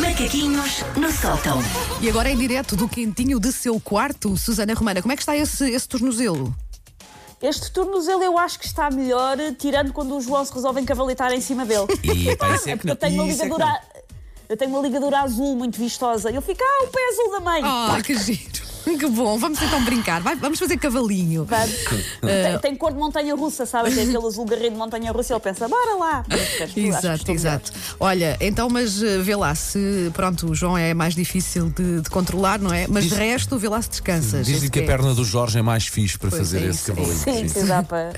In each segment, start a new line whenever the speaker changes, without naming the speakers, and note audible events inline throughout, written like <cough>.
Macaquinhos no sótão.
E agora em direto do quentinho de seu quarto, Susana Romana, como é que está esse, esse tornozelo?
Este tornozelo eu acho que está melhor, tirando quando o João se resolve encavalitar em cima dele.
E pá, isso é
É
que
porque eu tenho uma
é
ligadura. Eu tenho uma ligadura azul muito vistosa. Ele fica, ah, o pé azul da mãe.
Ah, que giro. <laughs> Que bom, vamos então brincar. Vai- vamos fazer cavalinho.
Vamos. tem, tem cor de montanha russa, sabe? Tem aquele azul garrido de montanha russa e ele pensa, bora lá. Estou
Exato,
melhor.
exato. Olha, então, mas eh, vê lá se. Pronto, o João é mais difícil de, de controlar, não é? Mas de
Diz-
resto, vê lá se descansas.
Dizem que a
é-
perna do Jorge é mais fixe para
Pois
fazer
é
esse
isso, é
cavalinho.
Sim, sim, dá para.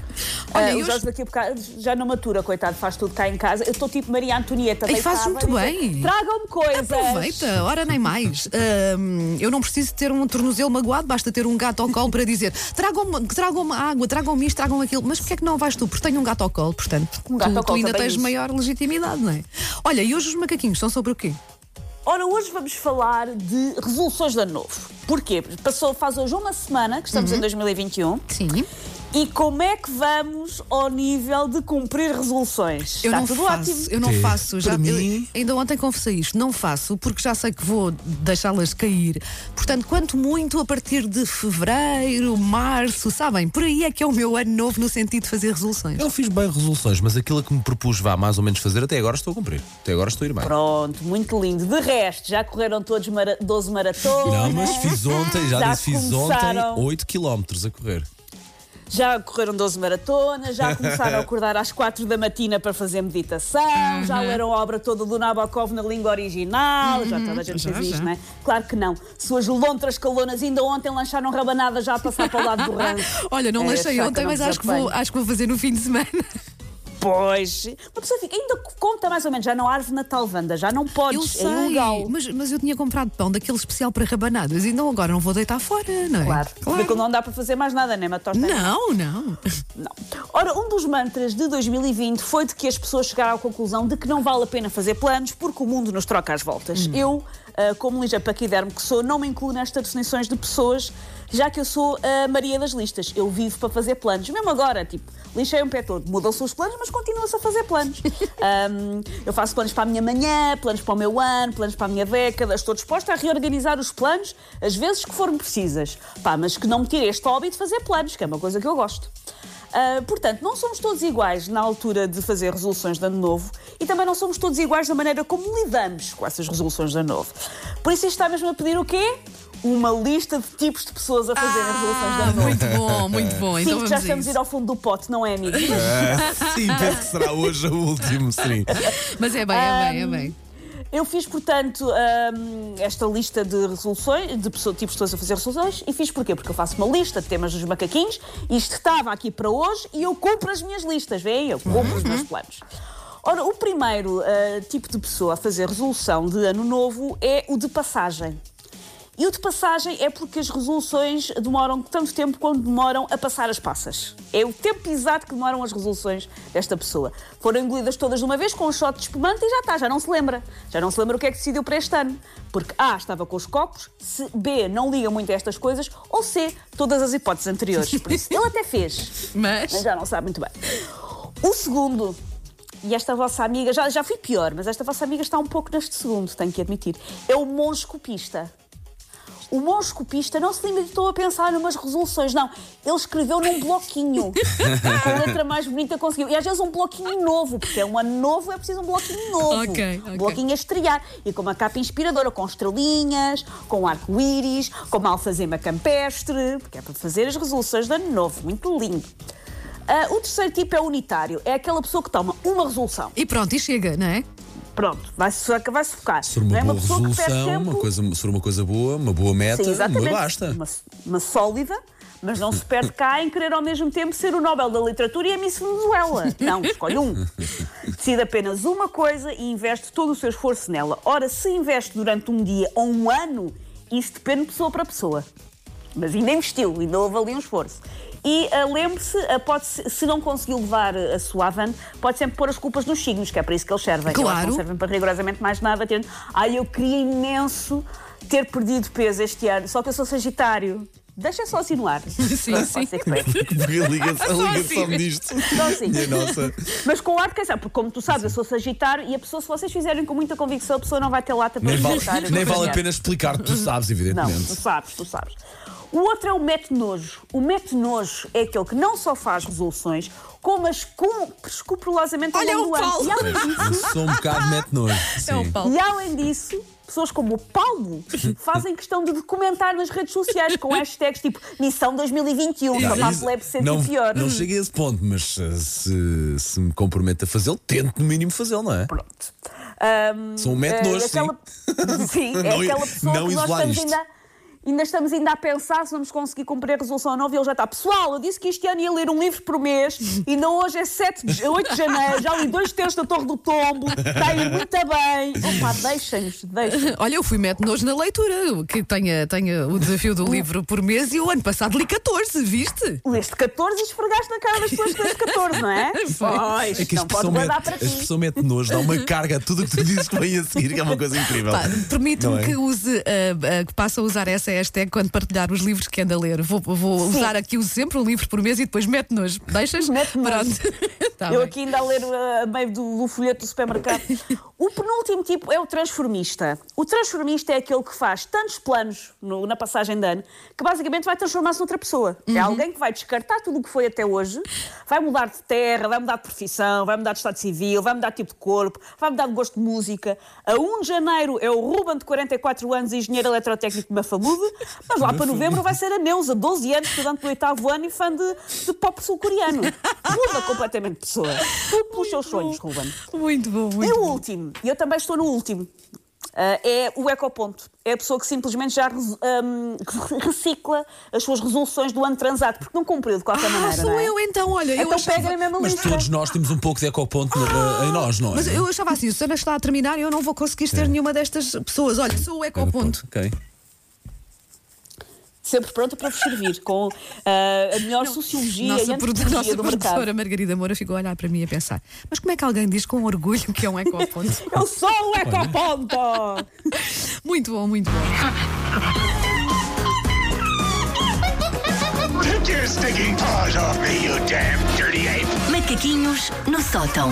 Olha, eu
o Jorge daqui a bocado já não matura, coitado, faz tudo cá em casa. Eu estou tipo Maria Antonieta.
Fazes
deitada,
muito
a
bem.
Tragam-me coisas.
Aproveita, ora nem mais. <laughs> Ahm, eu não preciso ter um tornozelo magoado, basta ter um gato ao colo para dizer tragam-me tragam água, tragam-me isto, tragam aquilo. Mas porquê é que não vais tu? Porque tenho um gato ao colo, portanto,
Um gato
tu,
ao
tu
colo
ainda
também
tens
uso.
maior legitimidade, não é? Olha, e hoje os macaquinhos são sobre o quê?
Ora, hoje vamos falar de resoluções de ano novo. Porquê? Passou, faz hoje uma semana que estamos em 2021
Sim.
E como é que vamos ao nível de cumprir resoluções?
Eu
Está
não
tudo
faço,
ótimo.
eu não
Sim.
faço. Já,
Para
eu-
mim-
ainda ontem confessei isto, não faço, porque já sei que vou deixá-las cair. Portanto, quanto muito a partir de fevereiro, março, sabem? Por aí é que é o meu ano novo no sentido de fazer resoluções.
Eu fiz bem resoluções, mas aquilo que me propus vá mais ou menos fazer, até agora estou a cumprir. Até agora estou a ir bem.
Pronto, muito lindo. De resto, já correram todos mara 12 maratonas.
Não, mas fiz ontem, já,
Já
disse, fiz
começaram.
ontem 8 km a correr.
Já correram 12 maratonas, já começaram a <laughs> acordar às 4 da matina para fazer meditação, já leram a obra toda do Nabokov na língua original, já toda a gente
já,
fez isto, não é? Claro que não. Suas lontras calonas ainda ontem lançaram rabanada já a passar para o lado do rancho. <laughs>
Olha, não
É,
lanchei ontem, mas acho que, vou, acho que vou fazer no fim de semana.
Pois, uma pessoa fica, ainda conta mais ou menos, já não há árvore Natal, Wanda, já não
Eu
podes,
sei,
é ilegal.
mas, mas eu tinha comprado pão daquele especial para rabanadas e então agora não vou deitar fora, não é?
Claro, porque não dá para fazer mais nada, nem uma torta
Não, não.
Não. Ora, um dos mantras de 2020 foi de que as pessoas chegaram à conclusão de que não vale a pena fazer planos porque o mundo nos troca as voltas. Eu, ah, como ligeiro paquidermo que sou, não me incluo nestas definições de pessoas, já que eu sou a Maria das listas. Eu vivo para fazer planos. Mesmo agora, tipo, lixei um pé todo. Mudam-se os planos, mas continua-se a fazer planos. <laughs> Ahm, eu faço planos para a minha manhã, planos para o meu ano, planos para a minha década. Estou disposta a reorganizar os planos as vezes que forem precisas. Pá, mas que não me tire este hobby de fazer planos, que é uma coisa que eu gosto. Ah, portanto, não somos todos iguais na altura de fazer resoluções de ano novo e também não somos todos iguais na maneira como lidamos com essas resoluções de ano novo. Por isso, isto está mesmo a pedir o quê? Uma lista de tipos de pessoas a fazerem resoluções de ano novo.
Ah, Muito bom, muito bom. Então
que já
vamos a
estamos a ir ao fundo do pote, não é, amigos? <laughs>
sim, penso que será hoje o último, sim.
Mas é bem, é bem, é bem.
Eu fiz, portanto, hum, esta lista de resoluções, de pessoa- tipos de pessoas a fazer resoluções, e fiz porquê? Porque eu faço uma lista de temas dos macaquinhos, e isto estava aqui para hoje, e eu cumpro as minhas listas, veem? Eu cumpro os meus planos. Ora, o primeiro ah, tipo de pessoa a fazer resolução de ano novo é o de passagem. E o de passagem é porque as resoluções demoram tanto tempo quanto demoram a passar as passas. É o tempo exato que demoram as resoluções desta pessoa. Foram engolidas todas de uma vez com um shot de espumante e já está, já não se lembra. Já não se lembra o que é que decidiu para este ano. Porque A, estava com os copos, se, B, não liga muito a estas coisas, ou C, todas as hipóteses anteriores. Por isso, <laughs> ele até fez,
Mas.
mas já não sabe muito bem. O segundo, e esta vossa amiga, já, já fui pior, mas esta vossa amiga está um pouco neste segundo, tenho que admitir, é o monge copista. O monge copista não se limitou a pensar numas resoluções, não. Ele escreveu num bloquinho. a letra mais bonita conseguiu. E às vezes um bloquinho novo, porque é um ano novo, é preciso um bloquinho novo.
Ok, ok.
Um bloquinho a estrear. E com uma capa inspiradora, com estrelinhas, com arco-íris, com uma alfazema campestre, porque é para fazer as resoluções de ano novo. Muito lindo. Ah, o terceiro tipo é unitário. É aquela pessoa que toma uma resolução.
E pronto, e chega, não é?
Pronto, vai-se vai focar.
Se for
não
uma
é
boa
uma pessoa que perde
resolução,
tempo.
uma coisa, se for uma coisa boa, uma boa meta,
Sim,
uma
exatamente.
basta.
Uma, uma sólida, mas não se perde cá em querer ao mesmo tempo ser o Nobel da Literatura e a Miss Venezuela. Não, escolhe um. Decide apenas uma coisa e investe todo o seu esforço nela. Ora, se investe durante um dia ou um ano, isso depende de pessoa para pessoa. Mas ainda investiu, ainda houve ali um esforço. E ah, lembre-se, ah, pode -se, se não conseguiu levar a sua avante, pode sempre pôr as culpas nos signos, que é para isso que eles servem.
Claro.
não servem para rigorosamente mais nada. Tendo, ai, eu queria imenso ter perdido peso este ano, só que eu sou Sagitário. Deixa só assim no ar. <laughs>
Sim,
Pronto,
sim.
pode ser que dê.
Porque a ligação, a
assim.
ligação disto.
Só assim.
Minha nossa.
Mas com ar de quem sabe, porque como tu sabes, eu sou Sagitário e a pessoa, se vocês fizerem com muita convicção, a pessoa não vai ter lata para
Nem vale, nem vale a pena explicar, tu sabes,
Não,
evidentemente.
tu sabes, tu sabes. O outro é o mete nojo. O mete nojo é aquele que não só faz resoluções, como as cumpre escrupulosamente ao
Olha
longo
o
do ano. E além disso,
sou um bocado mete nojo.
É o
sim.
Paulo.
E além disso, pessoas como o Paulo fazem questão de documentar nas redes sociais com hashtags tipo Missão 2021,
Já,
para a
isso-
plebe se sentir
não,
pior.
não cheguei a esse ponto, mas uh, se, se me comprometo a fazê-lo, tento no mínimo fazê-lo, não é?
Pronto. Ahm,
Sou um mete
é
nojo,
aquela... <laughs> sim. é
Não-
aquela pessoa
não
que nós estamos
isto.
ainda. Ainda estamos ainda a pensar se vamos conseguir cumprir a resolução nova e ele já está. Pessoal, eu disse que este ano ia ler um livro por mês e ainda hoje é 7 de, 8 de janeiro, já li dois terços da Torre do Tombo, está a ir muito bem. Opa, deixem-nos, deixem <laughs>
Olha, eu fui mete nojo na leitura, que tenha, tenha o desafio do livro por mês e o ano passado li 14, viste?
Leste 14 e esfregaste na cara das pessoas que leste 14, não é? <laughs> Pois,
É que a
não pode guardar para
a
ti.
expressão mete nojo, dá uma carga a tudo o que tu dizes que vem a seguir, que é uma coisa incrível. Não
Permite-me
é?
que use, ah, ah, que passe a usar essa hashtag quando partilhar os livros que anda a ler. Vou, vou usar aqui, sempre um livro por mês e depois mete nojo. Deixas?
Mete nojo.
Pronto. Tá
Eu
bem.
aqui ainda a ler uh, a meio do, do folheto do supermercado. <laughs> O penúltimo tipo é o transformista. O transformista é aquele que faz tantos planos no- na passagem de ano que basicamente vai transformar-se noutra pessoa. É alguém que vai descartar tudo o que foi até hoje, vai mudar de terra, vai mudar de profissão, vai mudar de estado civil, vai mudar de tipo de corpo, vai mudar de gosto de música. A 1 de janeiro é o Ruben, de 44 anos, engenheiro eletrotécnico de Mafamude, mas lá para novembro vai ser a Neuza, 12 anos, estudante do oitavo ano e fã de, de pop sul-coreano. <laughs> Muda completamente pessoa. Tudo pelos seus sonhos, Ruben.
Muito bom,
E
muito
o
bom.
último, e eu também estou no último, ah, é o ecoponto. É a pessoa que simplesmente já ahm, recicla as suas resoluções do ano transado, porque não cumpriu de qualquer
Ah,
maneira.
sou
não é?
eu então, olha. eu
Então
achava...
pega na mesma
Mas
lista.
todos nós temos um pouco de ecoponto na- em nós, não é?
Mas eu achava assim, o Sana está a terminar e eu não vou conseguir ser nenhuma destas pessoas. Olha, sou o ecoponto.
Ok.
Sempre pronta para vos servir, com ah, a melhor sociologia e
Nossa, produ-
antropologia
nossa
do mercado.
produtora Margarida Moura ficou a olhar para mim a pensar: mas como é que alguém diz com orgulho que é um ecoponto? <laughs>
Eu sou o ecoponto!
muito bom, muito bom.
Take your stinking paws off me, you damn dirty ape!
Macaquinhos no sótão.